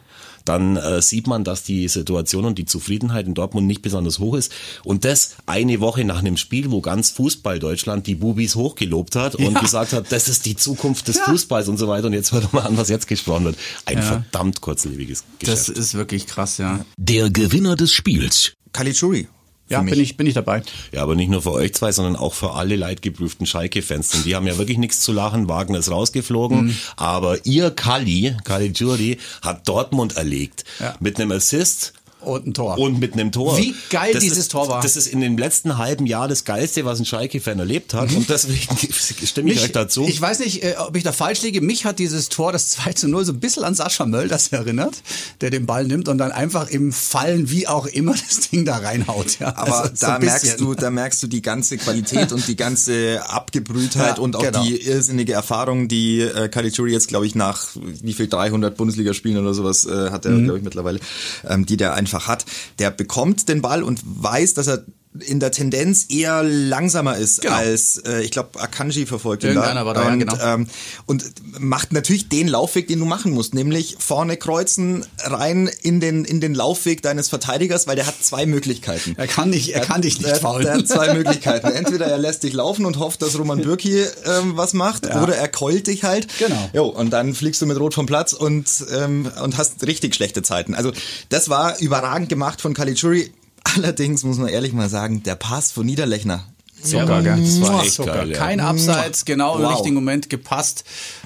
dann äh, sieht man, dass die Situation und die Zufriedenheit in Dortmund nicht besonders hoch ist. Und das eine Woche nach einem Spiel, wo ganz Fußball Deutschland die Bubis hochgelobt hat und ja. gesagt hat, das ist die Zukunft des ja. Fußballs und so weiter. Und jetzt hört mal an, was jetzt gesprochen wird. Ein ja. verdammt kurzlebiges Geschäft. Das ist wirklich krass, ja. Der Gewinner des Spiels. Kalichuri ja, bin ich, bin ich dabei. Ja, aber nicht nur für euch zwei, sondern auch für alle leidgeprüften Schalke-Fans. Denn die haben ja wirklich nichts zu lachen. Wagner ist rausgeflogen. Mhm. Aber ihr Kali, Kali Juri, hat Dortmund erlegt. Ja. Mit einem Assist und ein Tor. Und mit einem Tor. Wie geil das dieses ist, Tor war. Das ist in dem letzten halben Jahr das Geilste, was ein Schalke-Fan erlebt hat. Mhm. Und deswegen stimme ich mich, euch dazu. Ich weiß nicht, äh, ob ich da falsch liege. Mich hat dieses Tor, das 2 zu 0, so ein bisschen an Sascha Mölders erinnert, der den Ball nimmt und dann einfach im Fallen, wie auch immer, das Ding da reinhaut. Ja, Aber also da merkst du, da merkst du die ganze Qualität und die ganze Abgebrühtheit ja, und auch genau. die irrsinnige Erfahrung, die äh, Caligiuri jetzt, glaube ich, nach wie viel 300 Bundesligaspielen oder sowas äh, hat er, mhm. glaube ich, mittlerweile, ähm, die der einfach hat. Der bekommt den Ball und weiß, dass er in der Tendenz eher langsamer ist genau. als äh, ich glaube Akanji verfolgt ihn da. War da und, ja, genau. ähm, und macht natürlich den Laufweg, den du machen musst, nämlich vorne kreuzen rein in den in den Laufweg deines Verteidigers, weil der hat zwei Möglichkeiten. Er kann nicht, er, er kann dich nicht faulen. Er hat zwei Möglichkeiten. Entweder er lässt dich laufen und hofft, dass Roman Bürki ähm, was macht, ja. oder er keult dich halt. Genau. Jo, und dann fliegst du mit Rot vom Platz und ähm, und hast richtig schlechte Zeiten. Also das war überragend gemacht von Caligiuri Allerdings muss man ehrlich mal sagen, der Pass von Niederlechner. Zucker, gell? Das war echt Zucker. geil. Ja. Kein Abseits, genau wow. im richtigen Moment gepasst,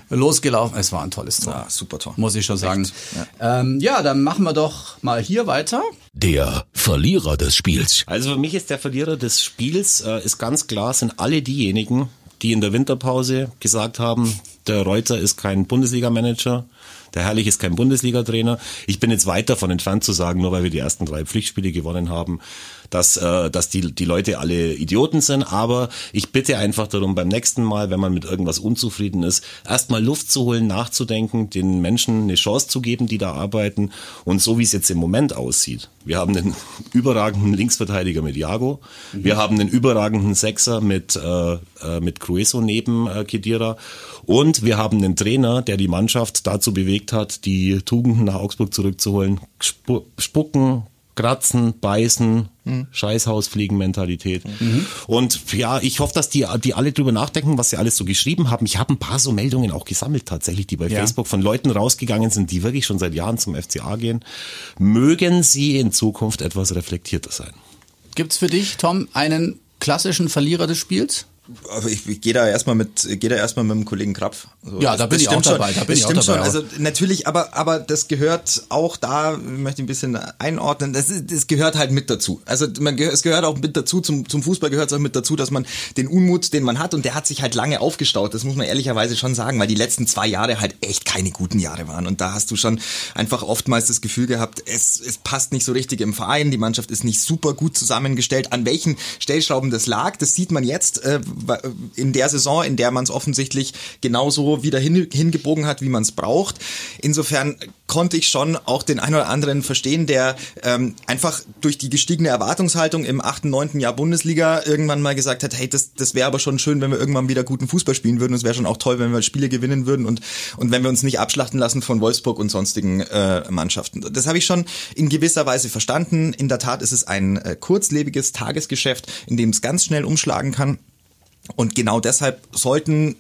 losgelaufen. Es war ein tolles Tor. Ja, super Tor. Muss ich schon sagen. Ja. Ähm, ja, dann machen wir doch mal hier weiter. Der Verlierer des Spiels. Also für mich ist der Verlierer des Spiels, äh, ist ganz klar, sind alle diejenigen, die in der Winterpause gesagt haben, der Reuter ist kein Bundesliga-Manager, der Herrlich ist kein Bundesliga-Trainer. Ich bin jetzt weit davon entfernt zu sagen, nur weil wir die ersten drei Pflichtspiele gewonnen haben, dass, äh, dass die, die Leute alle Idioten sind. Aber ich bitte einfach darum, beim nächsten Mal, wenn man mit irgendwas unzufrieden ist, erstmal Luft zu holen, nachzudenken, den Menschen eine Chance zu geben, die da arbeiten. Und so wie es jetzt im Moment aussieht. Wir haben einen überragenden Linksverteidiger mit Jago. Mhm. Wir haben einen überragenden Sechser mit, äh, äh mit Crueso neben äh, Kedira. Und wir haben einen Trainer, der die Mannschaft dazu bewegt hat, die Tugenden nach Augsburg zurückzuholen. Spucken, Kratzen, Beißen, mhm. Scheißhausfliegen-Mentalität. Mhm. Und ja, ich hoffe, dass die, die alle drüber nachdenken, was sie alles so geschrieben haben. Ich habe ein paar so Meldungen auch gesammelt tatsächlich, die bei ja. Facebook von Leuten rausgegangen sind, die wirklich schon seit Jahren zum FCA gehen. Mögen sie in Zukunft etwas reflektierter sein. Gibt's für dich, Tom, einen klassischen Verlierer des Spiels? Aber ich, ich gehe da erstmal mit, gehe da erstmal mit dem Kollegen Krapf. Also ja, da bin ich auch dabei. Da bin das ich stimmt auch dabei. Schon. Also natürlich, aber aber das gehört auch da, ich möchte ein bisschen einordnen. Das, ist, das gehört halt mit dazu. Also man es gehört auch mit dazu zum zum Fußball gehört es auch mit dazu, dass man den Unmut, den man hat und der hat sich halt lange aufgestaut. Das muss man ehrlicherweise schon sagen, weil die letzten zwei Jahre halt echt keine guten Jahre waren und da hast du schon einfach oftmals das Gefühl gehabt, es es passt nicht so richtig im Verein, die Mannschaft ist nicht super gut zusammengestellt. An welchen Stellschrauben das lag, das sieht man jetzt äh, in der Saison, in der man es offensichtlich genauso wieder hin, hingebogen hat, wie man es braucht. Insofern konnte ich schon auch den einen oder anderen verstehen, der ähm, einfach durch die gestiegene Erwartungshaltung im achten, neunten Jahr Bundesliga irgendwann mal gesagt hat, hey, das, das wäre aber schon schön, wenn wir irgendwann wieder guten Fußball spielen würden. Es wäre schon auch toll, wenn wir Spiele gewinnen würden und, und wenn wir uns nicht abschlachten lassen von Wolfsburg und sonstigen äh, Mannschaften. Das habe ich schon in gewisser Weise verstanden. In der Tat ist es ein äh, kurzlebiges Tagesgeschäft, in dem es ganz schnell umschlagen kann. Und genau deshalb sollten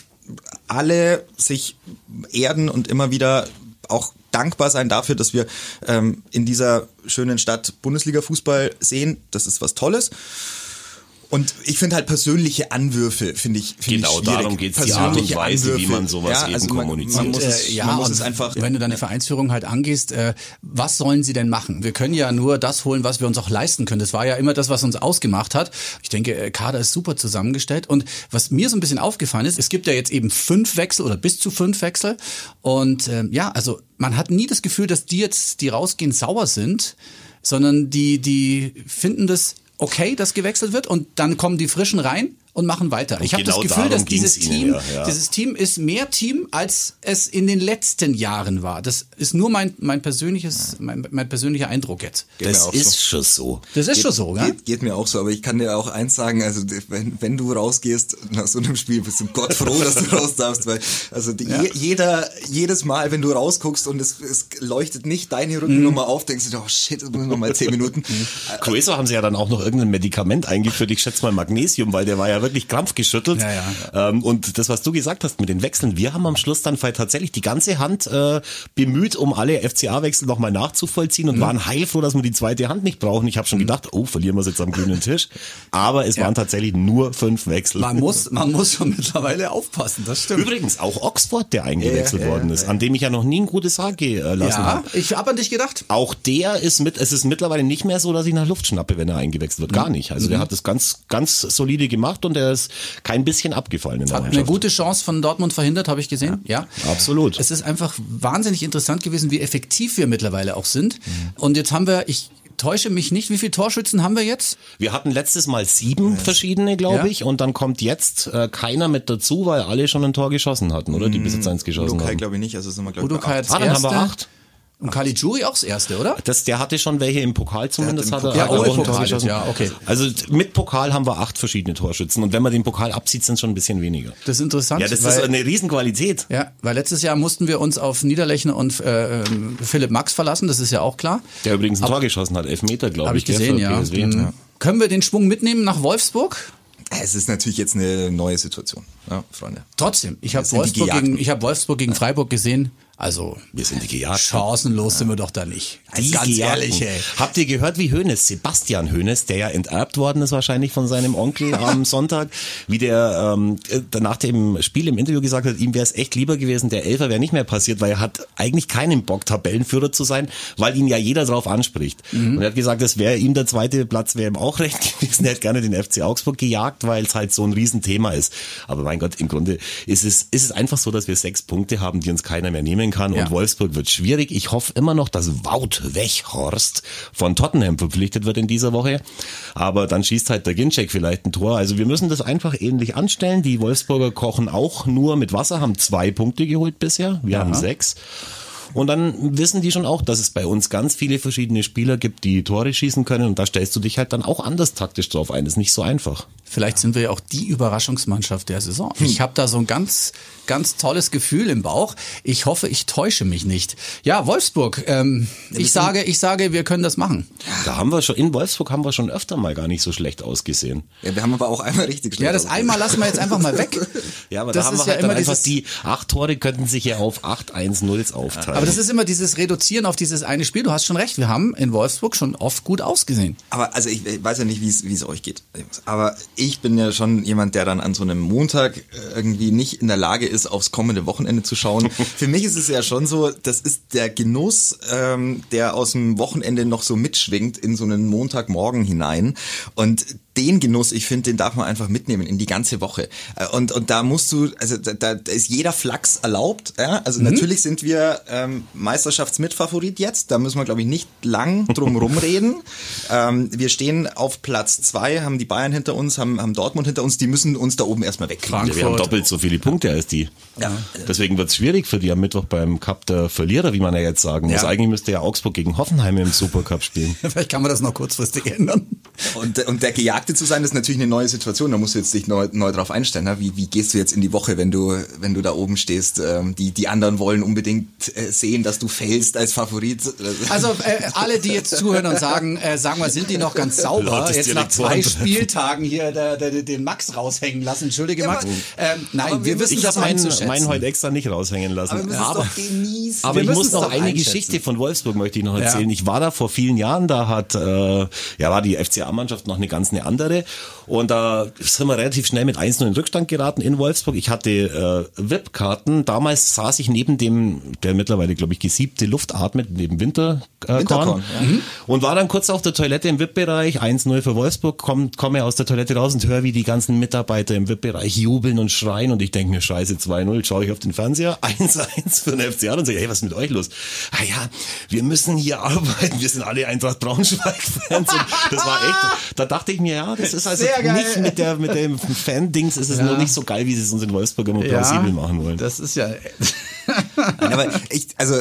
alle sich erden und immer wieder auch dankbar sein dafür, dass wir ähm, in dieser schönen Stadt Bundesliga-Fußball sehen. Das ist was Tolles. Und ich finde halt persönliche Anwürfe, finde ich, find genau, ich schwierig. darum geht es die Art und Weise, Anwürfe. wie man sowas ja, also eben man, kommuniziert. Man muss es, äh, ja, man muss es einfach. Wenn du deine Vereinsführung halt angehst, äh, was sollen sie denn machen? Wir können ja nur das holen, was wir uns auch leisten können. Das war ja immer das, was uns ausgemacht hat. Ich denke, äh, Kader ist super zusammengestellt. Und was mir so ein bisschen aufgefallen ist, es gibt ja jetzt eben fünf Wechsel oder bis zu fünf Wechsel. Und ähm, ja, also man hat nie das Gefühl, dass die jetzt, die rausgehen, sauer sind, sondern die, die finden das okay, dass gewechselt wird und dann kommen die Frischen rein und machen weiter. Und ich habe genau das Gefühl, dass dieses Team, ja, ja. dieses Team ist mehr Team, als es in den letzten Jahren war. Das ist nur mein, mein persönliches, mein, mein persönlicher Eindruck jetzt. Geht Das ist so. schon so. Das ist schon so, gell? Geht, geht mir auch so, aber ich kann dir auch eins sagen, also wenn, wenn du rausgehst nach so einem Spiel, bist du Gott froh, dass du raus darfst, weil also die, je, jeder, jedes Mal, wenn du rausguckst und es, es leuchtet nicht deine Rückennummer Mhm. auf, denkst du, oh shit, jetzt muss ich noch mal zehn Minuten. Crueso haben sie ja dann auch noch irgendein Medikament eingeführt, ich schätze mal Magnesium, weil der war ja wirklich krampfgeschüttelt. Ja, Ähm, und das, was du gesagt hast mit den Wechseln, wir haben am Schluss dann tatsächlich die ganze Hand äh, bemüht, um alle FCA-Wechsel nochmal nachzuvollziehen Mhm. und waren heilfroh, dass wir die zweite Hand nicht brauchen. Ich habe schon gedacht, oh, verlieren wir es jetzt am grünen Tisch. Aber es waren tatsächlich nur fünf Wechsel. Man muss, man muss schon mittlerweile aufpassen, das stimmt. Übrigens auch Oxford, der eingewechselt Ja, ja, worden ist, an dem ich ja noch nie ein gutes Haar gelassen ja, habe. ich habe an dich gedacht. Auch der ist mit, es ist mittlerweile nicht mehr so, dass ich nach Luft schnappe, wenn er eingewechselt wird. Mhm. Gar nicht. Also der hat das ganz, ganz solide gemacht und er ist kein bisschen abgefallen in der Hat eine Mannschaft. gute Chance von Dortmund verhindert, habe ich gesehen. Ja, absolut. Es ist einfach wahnsinnig interessant gewesen, wie effektiv wir mittlerweile auch sind. Und jetzt haben wir, ich täusche mich nicht, wie viele Torschützen haben wir jetzt? Wir hatten letztes Mal sieben verschiedene, glaube Ja. ich, und dann kommt jetzt äh, keiner mit dazu, weil alle schon ein Tor geschossen hatten, oder? Die bis jetzt eins geschossen Udokai haben. glaube ich nicht, also sind wir glaube ich Udokai bei Ah, dann haben wir acht. Und Caligiuri auch das erste, oder? Das, der hatte schon welche im Pokal zumindest. im Hat er, Pokal hat er auch auch ein im Tor Pokal, geschossen. ja, okay. Also mit Pokal haben wir acht verschiedene Torschützen und wenn man den Pokal abzieht, sind es schon ein bisschen weniger. Das ist interessant. Ja, das weil, ist eine Riesenqualität. ja, weil letztes Jahr mussten wir uns auf Niederlechner und äh, ähm, Philipp Max verlassen, das ist ja auch klar. Der übrigens ein Tor geschossen hat, elf Meter, glaube Habe ich. ich gesehen, ja. PSW. Mhm. Können wir den Schwung mitnehmen nach Wolfsburg? Es ist natürlich jetzt eine neue Situation, ja, Freunde. Trotzdem, ich habe Wolfsburg, gegen, ich hab Wolfsburg gegen Freiburg gesehen. Also Wir sind die Gejagten. chancenlos sind wir doch da nicht. Die Ganz Gejagten. ehrlich, ey. Habt ihr gehört, wie Hönes, Sebastian Hönes, der ja enterbt worden ist wahrscheinlich von seinem Onkel am Sonntag, wie der ähm, äh, nach dem Spiel im Interview gesagt hat, ihm wäre es echt lieber gewesen, der Elfer wäre nicht mehr passiert, weil er hat eigentlich keinen Bock, Tabellenführer zu sein, weil ihn ja jeder drauf anspricht. Und er hat gesagt, das wäre ihm der zweite Platz, wäre ihm auch recht gewesen. Er hätte gerne den FC Augsburg gejagt, weil es halt so ein Riesenthema ist. Aber mein Gott, im Grunde ist es, ist es einfach so, dass wir sechs Punkte haben, die uns keiner mehr nehmen kann. Ja. Und Wolfsburg wird schwierig. Ich hoffe immer noch, dass Wout Weghorst von Tottenham verpflichtet wird in dieser Woche. Aber dann schießt halt der Ginczek vielleicht ein Tor. Also wir müssen das einfach ähnlich anstellen. Die Wolfsburger kochen auch nur mit Wasser, haben zwei Punkte geholt bisher. Wir haben sechs. Und dann wissen die schon auch, dass es bei uns ganz viele verschiedene Spieler gibt, die Tore schießen können. Und da stellst du dich halt dann auch anders taktisch drauf ein. ist nicht so einfach. Vielleicht sind wir ja auch die Überraschungsmannschaft der Saison. Ich habe da so ein ganz, ganz tolles Gefühl im Bauch. Ich hoffe, ich täusche mich nicht. Ja, Wolfsburg. Ähm, ich sage, ich sage, wir können das machen. Da haben wir schon, in Wolfsburg haben wir schon öfter mal gar nicht so schlecht ausgesehen. Ja, wir haben aber auch einmal richtig schlecht Ja, das ausgesehen. einmal lassen wir jetzt einfach mal weg. Ja, aber das da haben ist wir ja halt dann immer einfach dieses, die acht Tore könnten sich ja auf acht 1-0s aufteilen. aber das ist immer dieses Reduzieren auf dieses eine Spiel. Du hast schon recht. Wir haben in Wolfsburg schon oft gut ausgesehen. Aber also ich, ich weiß ja nicht, wie es wie es euch geht. Aber ich bin ja schon jemand, der dann an so einem Montag äh, irgendwie nicht in der Lage ist, aufs kommende Wochenende zu schauen. Für mich ist es ja schon so, das ist der Genuss, ähm, der aus dem Wochenende noch so mitschwingt in so einen Montagmorgen hinein. Und den Genuss, ich finde, den darf man einfach mitnehmen in die ganze Woche. Äh, Und, und da musst du, also da, da ist jeder Flachs erlaubt. Ja? Also natürlich sind wir ähm, Meisterschaftsmitfavorit jetzt. Da müssen wir, glaube ich, nicht lang drum rumreden. ähm, wir stehen auf Platz zwei, haben die Bayern hinter uns, haben, haben Dortmund hinter uns. Die müssen uns da oben erstmal wegkriegen. Wir haben Frankfurt. doppelt so viele Punkte als die. Ja. Deswegen wird es schwierig für die am Mittwoch beim Cup der Verlierer, wie man ja jetzt sagen muss. Ja. Eigentlich müsste ja Augsburg gegen Hoffenheim im Supercup spielen. Vielleicht kann man das noch kurzfristig ändern. Und, und der Gejagte zu sein, ist natürlich eine neue Situation. Da musst du jetzt dich neu, neu drauf einstellen. Ne? Wie, wie gehst du jetzt in die Woche, wenn du, wenn du da oben stehst? Ähm, die, die anderen wollen unbedingt äh, sehen, dass du fällst als Favorit. Also äh, alle, die jetzt zuhören und sagen, äh, sagen wir, sind die noch ganz sauber? Lautes Jetzt nach zwei. Spieltagen hier der, der, den Max raushängen lassen. Entschuldige Ja, Max. aber- Ähm, nein, aber wir wir wissen Ich das habe meinen, einzuschätzen. meinen heute extra nicht raushängen lassen. Aber wir aber doch genießen. aber Wir ich muss es noch eine. Geschichte von Wolfsburg möchte ich noch Ja. erzählen. Ich war da vor vielen Jahren, da hat äh, ja war die FCA-Mannschaft noch eine ganz eine andere andere und da sind wir relativ schnell mit 1-0 in Rückstand geraten in Wolfsburg. Ich hatte äh, VIP-Karten. Damals saß ich neben dem, der mittlerweile glaube ich gesiebte Luft atmet, neben Winterkorn äh, Winterkorn, Korn. ja. Mhm. und war dann kurz auf der Toilette im VIP-Bereich. 1-0 für Wolfsburg. Komm, komme aus der Toilette raus und höre, wie die ganzen Mitarbeiter im VIP-Bereich jubeln und schreien und ich denke mir, scheiße, 2-0, schaue ich auf den Fernseher, 1-1 für den FCA und sage, hey, was ist mit euch los? Ah ja, wir müssen hier arbeiten, wir sind alle Eintracht Braunschweig-Fans das war echt da dachte ich mir, ja, das ist also nicht mit der mit dem Fan-Dings ist es ja. nur nicht so geil, wie sie es uns in Wolfsburg immer plausibel machen wollen. Das ist ja. Nein, aber ich, also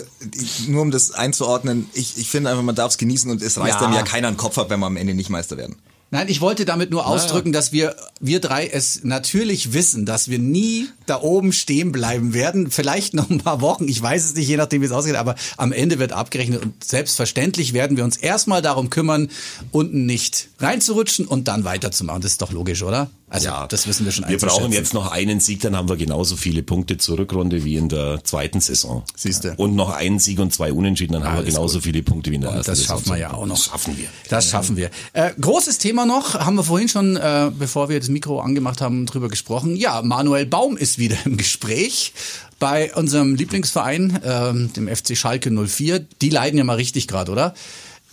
nur um das einzuordnen, ich, ich finde einfach, man darf es genießen und es reißt ja. einem ja keiner einen Kopf ab, wenn wir am Ende nicht Meister werden. Nein, ich wollte damit nur ausdrücken, dass wir, wir drei es natürlich wissen, dass wir nie da oben stehen bleiben werden. Vielleicht noch ein paar Wochen, ich weiß es nicht, je nachdem wie es ausgeht, aber am Ende wird abgerechnet und selbstverständlich werden wir uns erstmal darum kümmern, unten nicht reinzurutschen und dann weiterzumachen. Das ist doch logisch, oder? Also ja, das wissen wir schon. Wir brauchen jetzt noch einen Sieg, dann haben wir genauso viele Punkte zur Rückrunde wie in der zweiten Saison. Siehst du. Und noch einen Sieg und zwei Unentschieden, dann haben wir genauso gut. viele Punkte wie in der und ersten das Saison. Das schaffen wir ja auch noch. Das schaffen wir. Das schaffen wir. Äh, großes Thema noch, haben wir vorhin schon, äh, bevor wir das Mikro angemacht haben, drüber gesprochen. Ja, Manuel Baum ist wieder im Gespräch bei unserem Lieblingsverein, äh, dem FC Schalke 04. Die leiden ja mal richtig gerade, oder?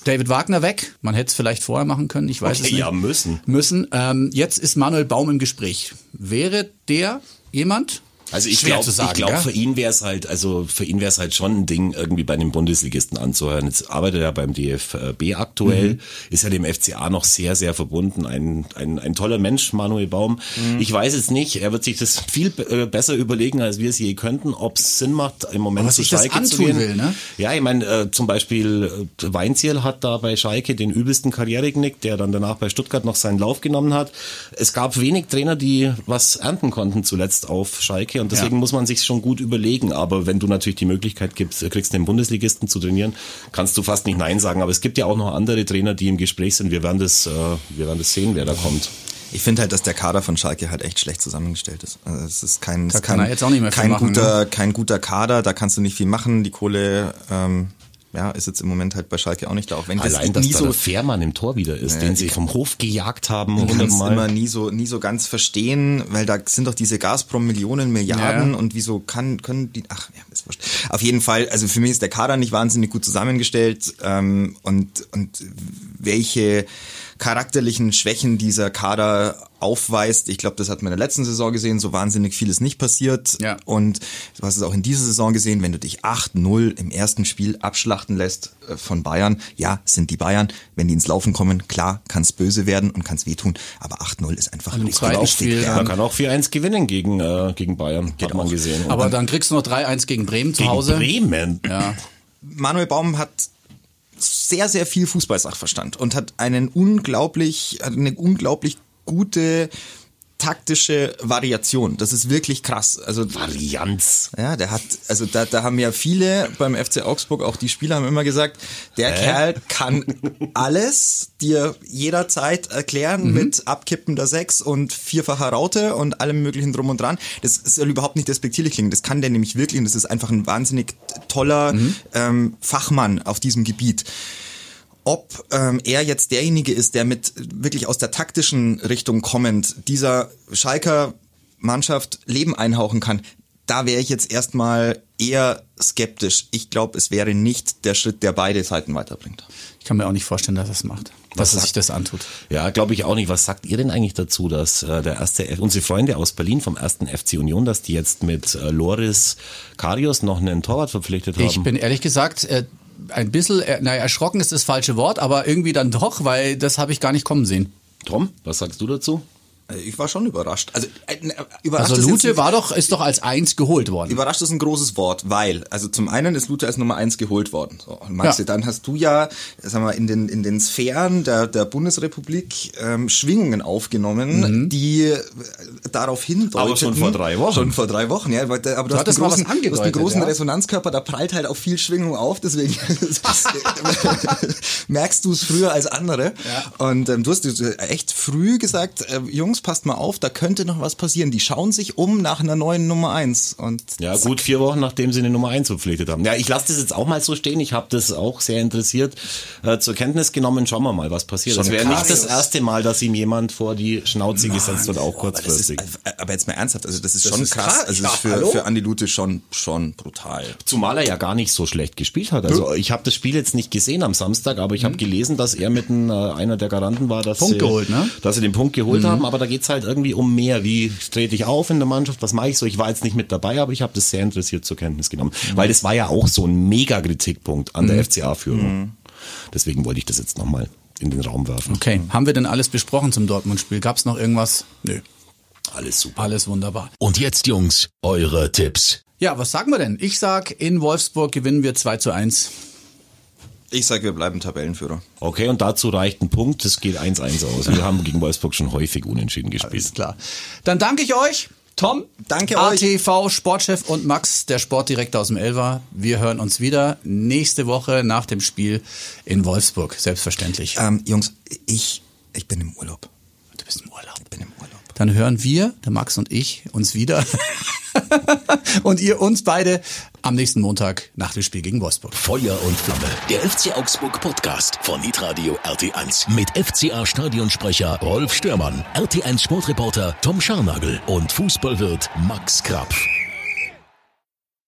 David Wagner weg. Man hätte es vielleicht vorher machen können, ich weiß okay, es nicht. Ja, müssen. Müssen. Ähm, jetzt ist Manuel Baum im Gespräch. Wäre der jemand, also ich glaube, ich glaube, für ihn wäre es halt, also für ihn wäre es halt schon ein Ding, irgendwie bei den Bundesligisten anzuhören. Jetzt arbeitet er beim DFB aktuell, mhm. ist ja dem FCA noch sehr, sehr verbunden. Ein, ein, ein toller Mensch, Manuel Baum. Mhm. Ich weiß es nicht, er wird sich das viel äh, besser überlegen, als wir es je könnten, ob es Sinn macht, im Moment zu Schalke zu gehen. Will, ne? Ja, ich meine, äh, zum Beispiel äh, Weinziel hat da bei Schalke den übelsten Karriereknick, der dann danach bei Stuttgart noch seinen Lauf genommen hat. Es gab wenig Trainer, die was ernten konnten zuletzt auf Schalke und deswegen ja. muss man sich schon gut überlegen. Aber wenn du natürlich die Möglichkeit gibst, kriegst den Bundesligisten zu trainieren, kannst du fast nicht Nein sagen. Aber es gibt ja auch noch andere Trainer, die im Gespräch sind. Wir werden das, äh, wir werden das sehen, wer da kommt. Ich finde halt, dass der Kader von Schalke halt echt schlecht zusammengestellt ist. Also es ist kein, da kein, kein, machen, guter, ne? kein guter Kader, da kannst du nicht viel machen. Die Kohle ähm, ja, ist jetzt im Moment halt bei Schalke auch nicht da. Auch wenn Allein, das dass nie da so der Fährmann im Tor wieder ist, ja, den sie vom Hof gejagt haben. Es immer nie so, nie so ganz verstehen, weil da sind doch diese Gazprom Millionen, Milliarden ja. und wieso kann, können die, ach, ja, ist wurscht. Auf jeden Fall, also für mich ist der Kader nicht wahnsinnig gut zusammengestellt ähm, und, und welche charakterlichen Schwächen dieser Kader aufweist. Ich glaube, das hat man in der letzten Saison gesehen, so wahnsinnig vieles nicht passiert. Ja. Und du hast es auch in dieser Saison gesehen, wenn du dich 8-0 im ersten Spiel abschlachten lässt äh, von Bayern, ja, sind die Bayern. Wenn die ins Laufen kommen, klar, kann es böse werden und kann es wehtun, aber 8-0 ist einfach ein zweiten Spiel. Ja. Man kann auch 4-1 gewinnen gegen, äh, gegen Bayern, Geht hat man auch. gesehen. aber dann, dann kriegst du noch 3-1 gegen Bremen zu gegen Hause. Bremen? Ja. Manuel Baum hat sehr, sehr viel Fußballsachverstand und hat einen unglaublich, hat eine unglaublich gute taktische Variation. Das ist wirklich krass. Also Varianz. Ja, der hat, also da, da haben ja viele beim FC Augsburg, auch die Spieler haben immer gesagt, der äh? Kerl kann alles dir jederzeit erklären mhm. mit abkippender Sechs und vierfacher Raute und allem möglichen drum und dran. Das soll überhaupt nicht despektierlich klingen. Das kann der nämlich wirklich und das ist einfach ein wahnsinnig toller mhm. ähm, Fachmann auf diesem Gebiet ob ähm, er jetzt derjenige ist, der mit wirklich aus der taktischen Richtung kommend dieser Schalker Mannschaft Leben einhauchen kann, da wäre ich jetzt erstmal eher skeptisch. Ich glaube, es wäre nicht der Schritt, der beide Seiten weiterbringt. Ich kann mir auch nicht vorstellen, dass er es macht, dass sagt, er sich das antut. Ja, glaube ich auch nicht. Was sagt ihr denn eigentlich dazu, dass äh, der erste, unsere Freunde aus Berlin vom ersten FC Union, dass die jetzt mit äh, Loris Karius noch einen Torwart verpflichtet haben? Ich bin ehrlich gesagt, äh, ein bisschen, äh, naja, erschrocken ist das falsche Wort, aber irgendwie dann doch, weil das habe ich gar nicht kommen sehen. Tom, was sagst du dazu? Äh, ich war schon überrascht. Also, äh, überrascht also Lute war doch, ist doch als eins geholt worden. Überrascht ist ein großes Wort, weil, also zum einen ist Lute als Nummer eins geholt worden. So, und Maxi, ja. dann hast du ja, sagen wir, in den, in den Sphären der, der Bundesrepublik ähm, Schwingungen aufgenommen, mhm. die äh, darauf hindeuten. Aber schon vor drei Wochen. Schon vor drei Wochen, ja. Aber du, du hast, einen großen, du hast einen großen ja? Resonanzkörper, da prallt halt auch viel Schwingung auf, deswegen merkst du es früher als andere. Ja. Und ähm, du hast echt früh gesagt, äh, Jungs, passt mal auf, da könnte noch was passieren. Die schauen sich um nach einer neuen Nummer eins und Ja, gut vier Wochen, nachdem sie eine Nummer eins verpflichtet haben. Ja, ich lasse das jetzt auch mal so stehen. Ich habe das auch sehr interessiert äh, zur Kenntnis genommen. Schauen wir mal, was passiert. Es wäre nicht das erste Mal, dass ihm jemand vor die Schnauze Mann, gesetzt wird, auch kurzfristig. Aber, aber, jetzt mal ernsthaft, also das ist das schon ist krass. krass. Also das ist für, für Andi Lute schon, schon brutal. Zumal er ja gar nicht so schlecht gespielt hat. Also ich habe das Spiel jetzt nicht gesehen am Samstag, aber ich habe mhm. gelesen, dass er mit ein, äh, einer der Garanten war, dass Punkt sie, geholt, ne? dass sie den Punkt geholt mhm. haben. Aber da geht's halt irgendwie um mehr. Wie trete ich auf in der Mannschaft? Was mache ich so? Ich war jetzt nicht mit dabei, aber ich habe das sehr interessiert zur Kenntnis genommen. Mhm. Weil das war ja auch so ein Mega-Kritikpunkt an der mhm. FCA-Führung. Mhm. Deswegen wollte ich das jetzt nochmal in den Raum werfen. Okay, haben wir denn alles besprochen zum Dortmund-Spiel? Gab es noch irgendwas? Nö. Alles super. Alles wunderbar. Und jetzt, Jungs, eure Tipps. Ja, was sagen wir denn? Ich sag, in Wolfsburg gewinnen wir 2 zu 1. Ich sage, wir bleiben Tabellenführer. Okay, und dazu reicht ein Punkt. Es geht 1-1 aus. Wir haben gegen Wolfsburg schon häufig unentschieden gespielt. Alles klar. Dann danke ich euch. Tom, Danke euch. ATV Sportchef und Max, der Sportdirektor aus dem Elver. Wir hören uns wieder nächste Woche nach dem Spiel in Wolfsburg, selbstverständlich. Ähm, Jungs, ich, ich bin im Urlaub. Du bist im Urlaub. Ich bin im Urlaub. Dann hören wir, der Max und ich, uns wieder. und ihr uns beide am nächsten Montag nach dem Spiel gegen Wolfsburg. Feuer und Flamme. Der FC Augsburg Podcast von Nitradio RT1 mit FCA Stadionsprecher Rolf Störmann, RT1 Sportreporter Tom Scharnagel und Fußballwirt Max Krapf.